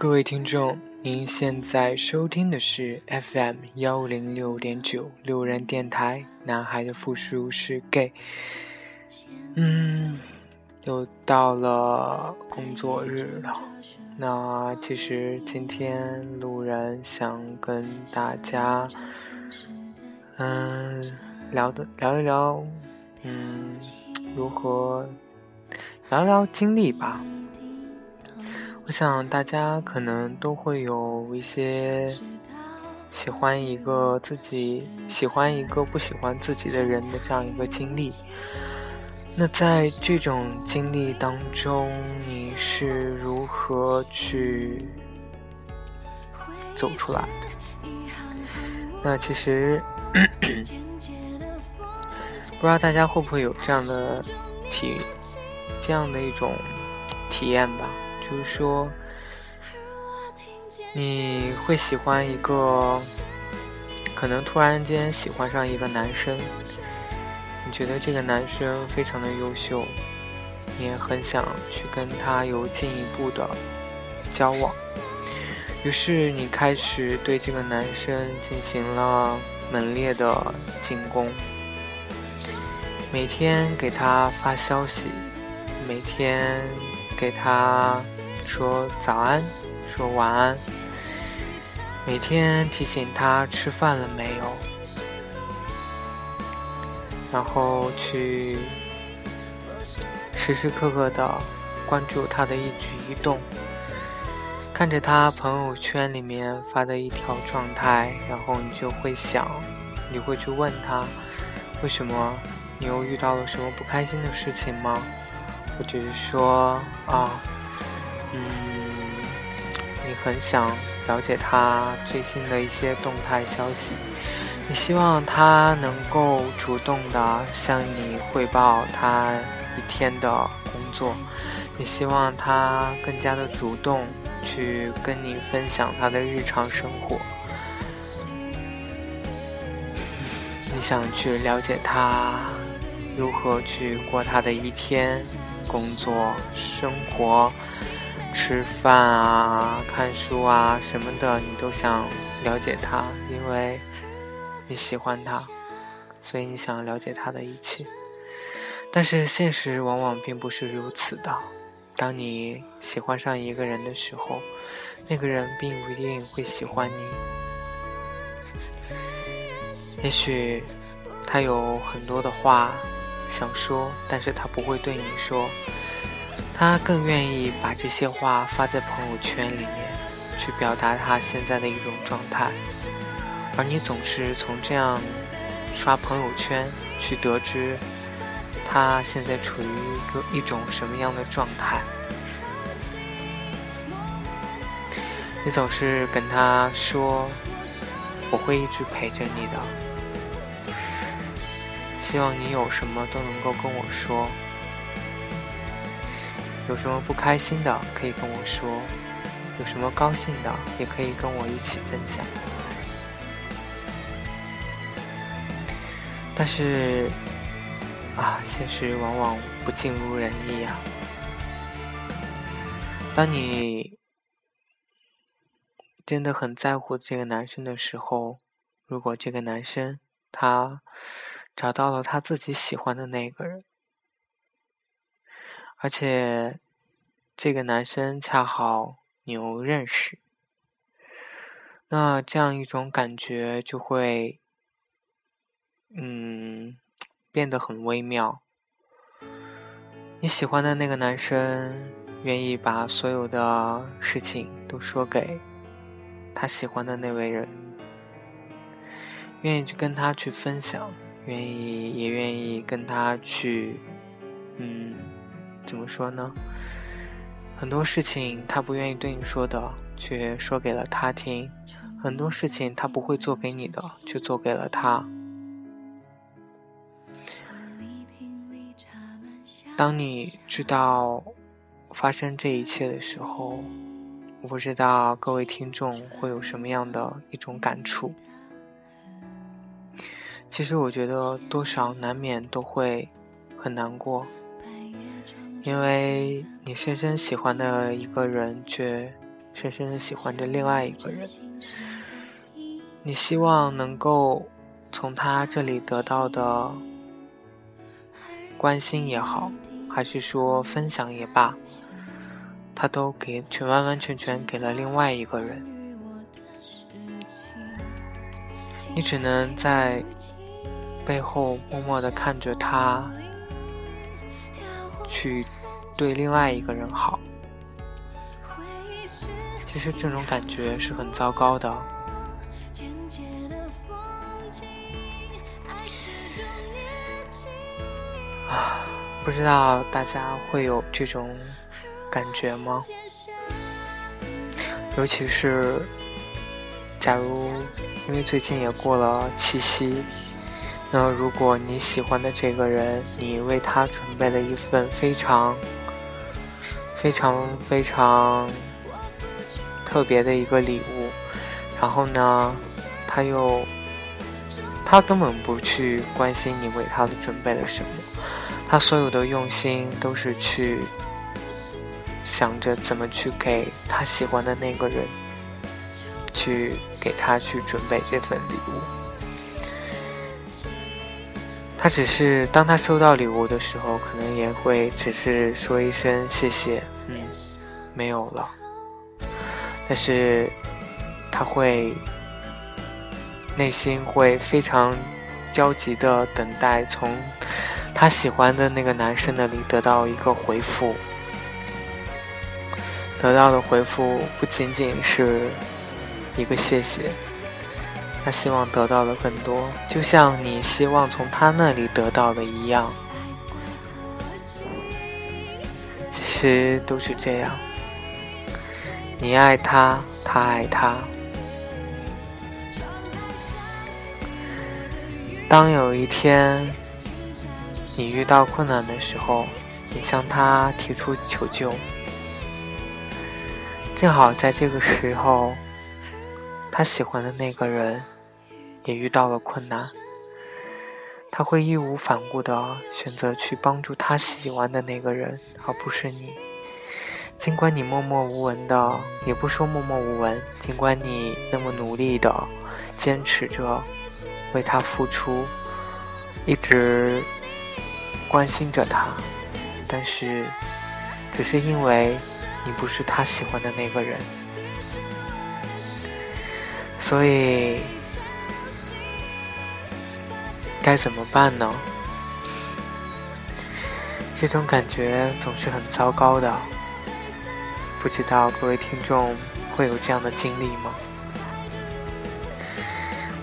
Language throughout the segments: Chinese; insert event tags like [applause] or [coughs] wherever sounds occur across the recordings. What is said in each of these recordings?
各位听众，您现在收听的是 FM 幺零六点九六人电台。男孩的复数是 gay。嗯，又到了工作日了。那其实今天路人想跟大家，嗯，聊的聊一聊，嗯，如何聊聊经历吧。我想大家可能都会有一些喜欢一个自己喜欢一个不喜欢自己的人的这样一个经历。那在这种经历当中，你是如何去走出来的？那其实 [coughs] 不知道大家会不会有这样的体这样的一种体验吧？就是说，你会喜欢一个，可能突然间喜欢上一个男生，你觉得这个男生非常的优秀，你也很想去跟他有进一步的交往，于是你开始对这个男生进行了猛烈的进攻，每天给他发消息，每天给他。说早安，说晚安，每天提醒他吃饭了没有，然后去时时刻刻的关注他的一举一动，看着他朋友圈里面发的一条状态，然后你就会想，你会去问他，为什么你又遇到了什么不开心的事情吗？或者是说啊？嗯，你很想了解他最新的一些动态消息，你希望他能够主动的向你汇报他一天的工作，你希望他更加的主动去跟你分享他的日常生活，你想去了解他如何去过他的一天，工作生活。吃饭啊，看书啊，什么的，你都想了解他，因为你喜欢他，所以你想了解他的一切。但是现实往往并不是如此的。当你喜欢上一个人的时候，那个人并不一定会喜欢你。也许他有很多的话想说，但是他不会对你说。他更愿意把这些话发在朋友圈里面，去表达他现在的一种状态，而你总是从这样刷朋友圈去得知他现在处于一个一种什么样的状态。你总是跟他说：“我会一直陪着你的，希望你有什么都能够跟我说。”有什么不开心的可以跟我说，有什么高兴的也可以跟我一起分享。但是，啊，现实往往不尽如人意啊。当你真的很在乎这个男生的时候，如果这个男生他找到了他自己喜欢的那个人。而且，这个男生恰好你又认识，那这样一种感觉就会，嗯，变得很微妙。你喜欢的那个男生愿意把所有的事情都说给他喜欢的那位人，愿意去跟他去分享，愿意也愿意跟他去，嗯。怎么说呢？很多事情他不愿意对你说的，却说给了他听；很多事情他不会做给你的，却做给了他。当你知道发生这一切的时候，我不知道各位听众会有什么样的一种感触。其实我觉得多少难免都会很难过。因为你深深喜欢的一个人，却深深的喜欢着另外一个人。你希望能够从他这里得到的关心也好，还是说分享也罢，他都给全完完全全给了另外一个人。你只能在背后默默的看着他去对另外一个人好。其实这种感觉是很糟糕的。啊，不知道大家会有这种感觉吗？尤其是，假如因为最近也过了七夕，那如果你喜欢的这个人，你为他准备了一份非常、非常、非常。特别的一个礼物，然后呢，他又，他根本不去关心你为他准备了什么，他所有的用心都是去想着怎么去给他喜欢的那个人，去给他去准备这份礼物。他只是当他收到礼物的时候，可能也会只是说一声谢谢，嗯，没有了。但是，他会内心会非常焦急的等待从他喜欢的那个男生那里得到一个回复，得到的回复不仅仅是一个谢谢，他希望得到的更多，就像你希望从他那里得到的一样，其实都是这样。你爱他，他爱他。当有一天你遇到困难的时候，你向他提出求救，正好在这个时候，他喜欢的那个人也遇到了困难，他会义无反顾的选择去帮助他喜欢的那个人，而不是你。尽管你默默无闻的，也不说默默无闻。尽管你那么努力的坚持着，为他付出，一直关心着他，但是，只是因为你不是他喜欢的那个人，所以该怎么办呢？这种感觉总是很糟糕的。不知道各位听众会有这样的经历吗？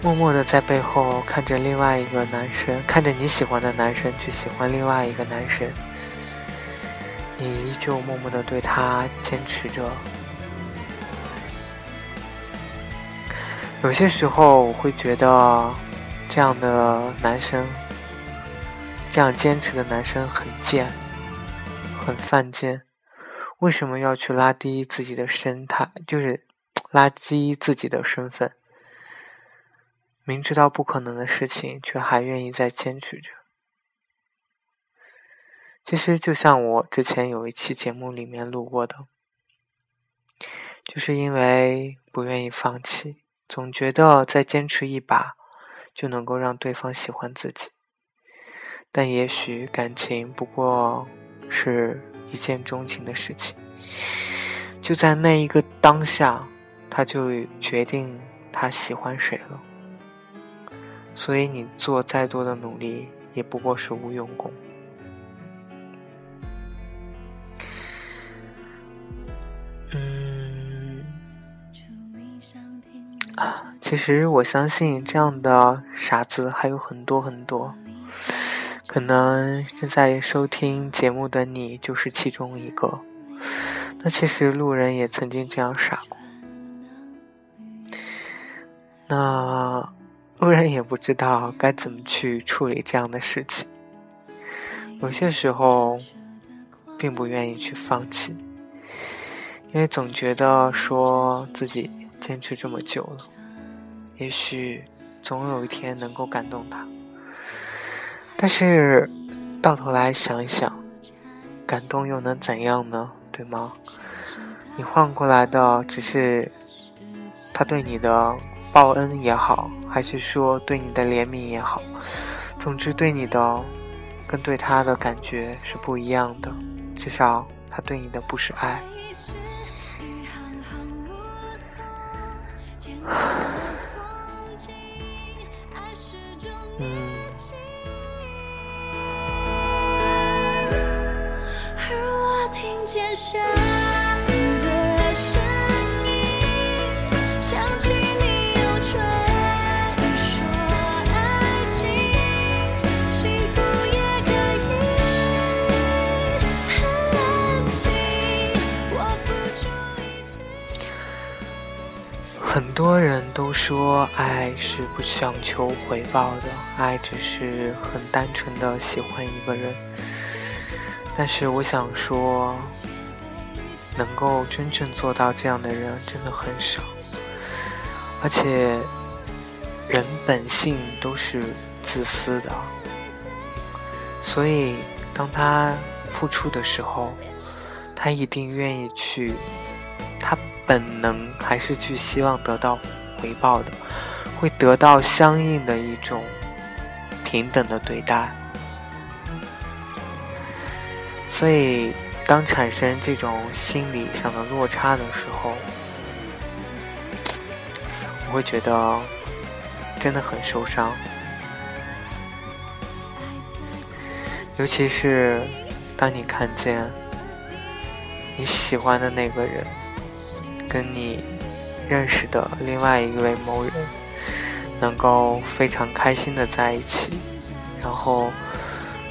默默的在背后看着另外一个男生，看着你喜欢的男生去喜欢另外一个男生，你依旧默默的对他坚持着。有些时候我会觉得，这样的男生，这样坚持的男生很贱，很犯贱。为什么要去拉低自己的身态？就是拉低自己的身份，明知道不可能的事情，却还愿意再坚持着。其实就像我之前有一期节目里面录过的，就是因为不愿意放弃，总觉得再坚持一把就能够让对方喜欢自己，但也许感情不过是。一见钟情的事情，就在那一个当下，他就决定他喜欢谁了。所以你做再多的努力，也不过是无用功。嗯，啊其实我相信这样的傻子还有很多很多。可能正在收听节目的你就是其中一个。那其实路人也曾经这样傻过。那路人也不知道该怎么去处理这样的事情。有些时候，并不愿意去放弃，因为总觉得说自己坚持这么久了，也许总有一天能够感动他。但是，到头来想一想，感动又能怎样呢？对吗？你换过来的只是他对你的报恩也好，还是说对你的怜悯也好，总之对你的跟对他的感觉是不一样的。至少他对你的不是爱。很多人都说爱是不想求回报的，爱只是很单纯的喜欢一个人。但是我想说，能够真正做到这样的人真的很少。而且，人本性都是自私的，所以当他付出的时候，他一定愿意去，本能还是去希望得到回报的，会得到相应的一种平等的对待。所以，当产生这种心理上的落差的时候，我会觉得真的很受伤。尤其是当你看见你喜欢的那个人。跟你认识的另外一位某人，能够非常开心的在一起，然后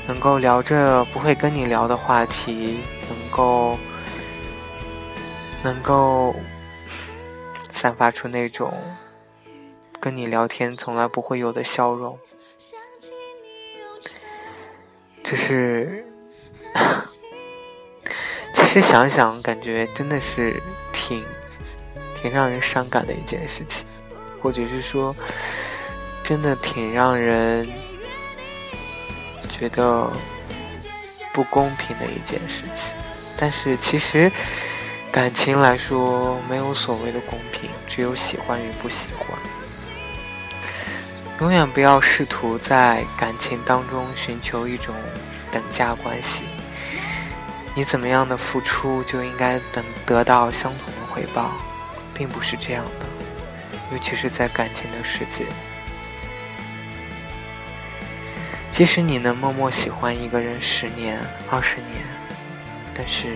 能够聊着不会跟你聊的话题，能够能够散发出那种跟你聊天从来不会有的笑容，就是，[laughs] 其实想想感觉真的是挺。挺让人伤感的一件事情，或者是说，真的挺让人觉得不公平的一件事情。但是其实感情来说，没有所谓的公平，只有喜欢与不喜欢。永远不要试图在感情当中寻求一种等价关系。你怎么样的付出，就应该等得到相同的回报。并不是这样的，尤其是在感情的世界。即使你能默默喜欢一个人十年、二十年，但是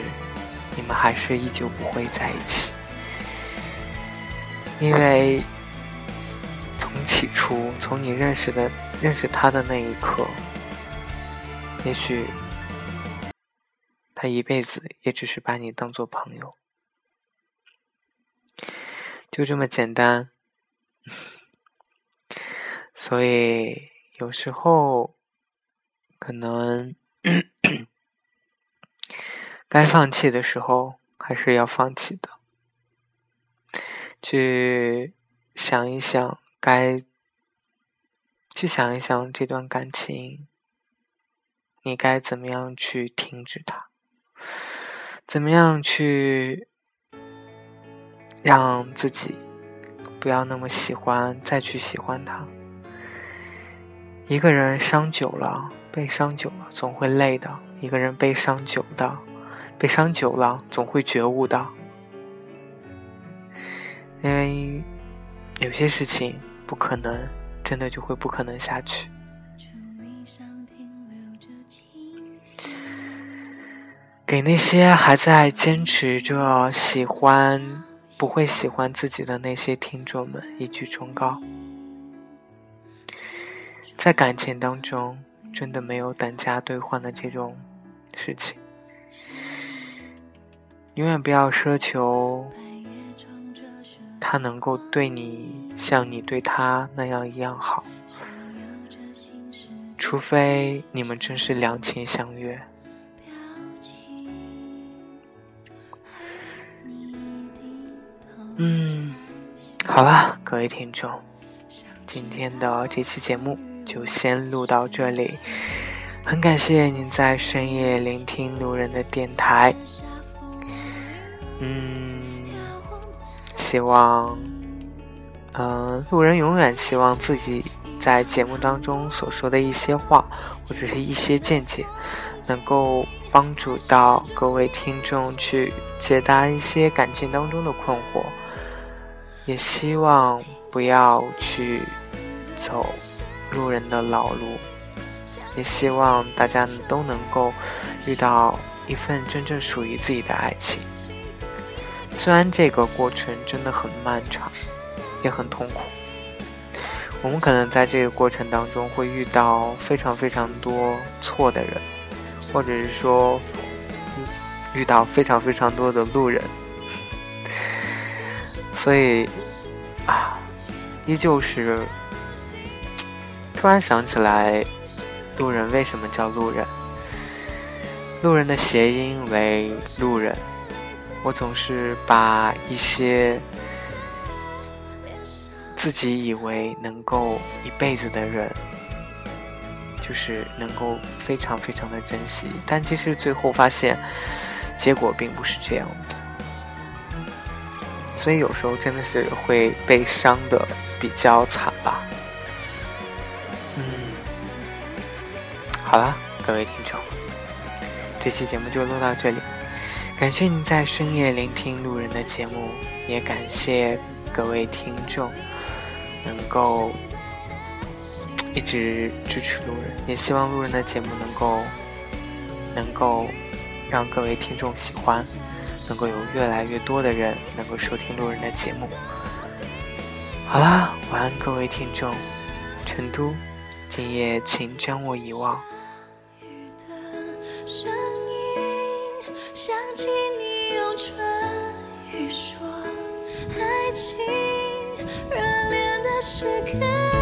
你们还是依旧不会在一起，因为从起初，从你认识的认识他的那一刻，也许他一辈子也只是把你当做朋友。就这么简单，所以有时候可能该放弃的时候还是要放弃的。去想一想，该去想一想这段感情，你该怎么样去停止它？怎么样去？让自己不要那么喜欢，再去喜欢他。一个人伤久了，被伤久了，总会累的；一个人被伤久的，被伤久了，总会觉悟的。因为有些事情不可能，真的就会不可能下去。给那些还在坚持着喜欢。不会喜欢自己的那些听众们，一句忠告：在感情当中，真的没有等价兑换的这种事情。永远不要奢求他能够对你像你对他那样一样好，除非你们真是两情相悦。嗯，好了，各位听众，今天的这期节目就先录到这里。很感谢您在深夜聆听路人的电台。嗯，希望，嗯，路人永远希望自己在节目当中所说的一些话或者是一些见解，能够帮助到各位听众去解答一些感情当中的困惑，也希望不要去走路人的老路。也希望大家都能够遇到一份真正属于自己的爱情。虽然这个过程真的很漫长，也很痛苦。我们可能在这个过程当中会遇到非常非常多错的人，或者是说遇到非常非常多的路人。所以啊，依旧是突然想起来。路人为什么叫路人？路人的谐音为路人。我总是把一些自己以为能够一辈子的人，就是能够非常非常的珍惜，但其实最后发现，结果并不是这样的。所以有时候真的是会被伤的比较惨吧。嗯好了，各位听众，这期节目就录到这里。感谢您在深夜聆听路人的节目，也感谢各位听众能够一直支持路人，也希望路人的节目能够能够让各位听众喜欢，能够有越来越多的人能够收听路人的节目。好啦，晚安，各位听众。成都，今夜请将我遗忘。爱情，热恋的时刻。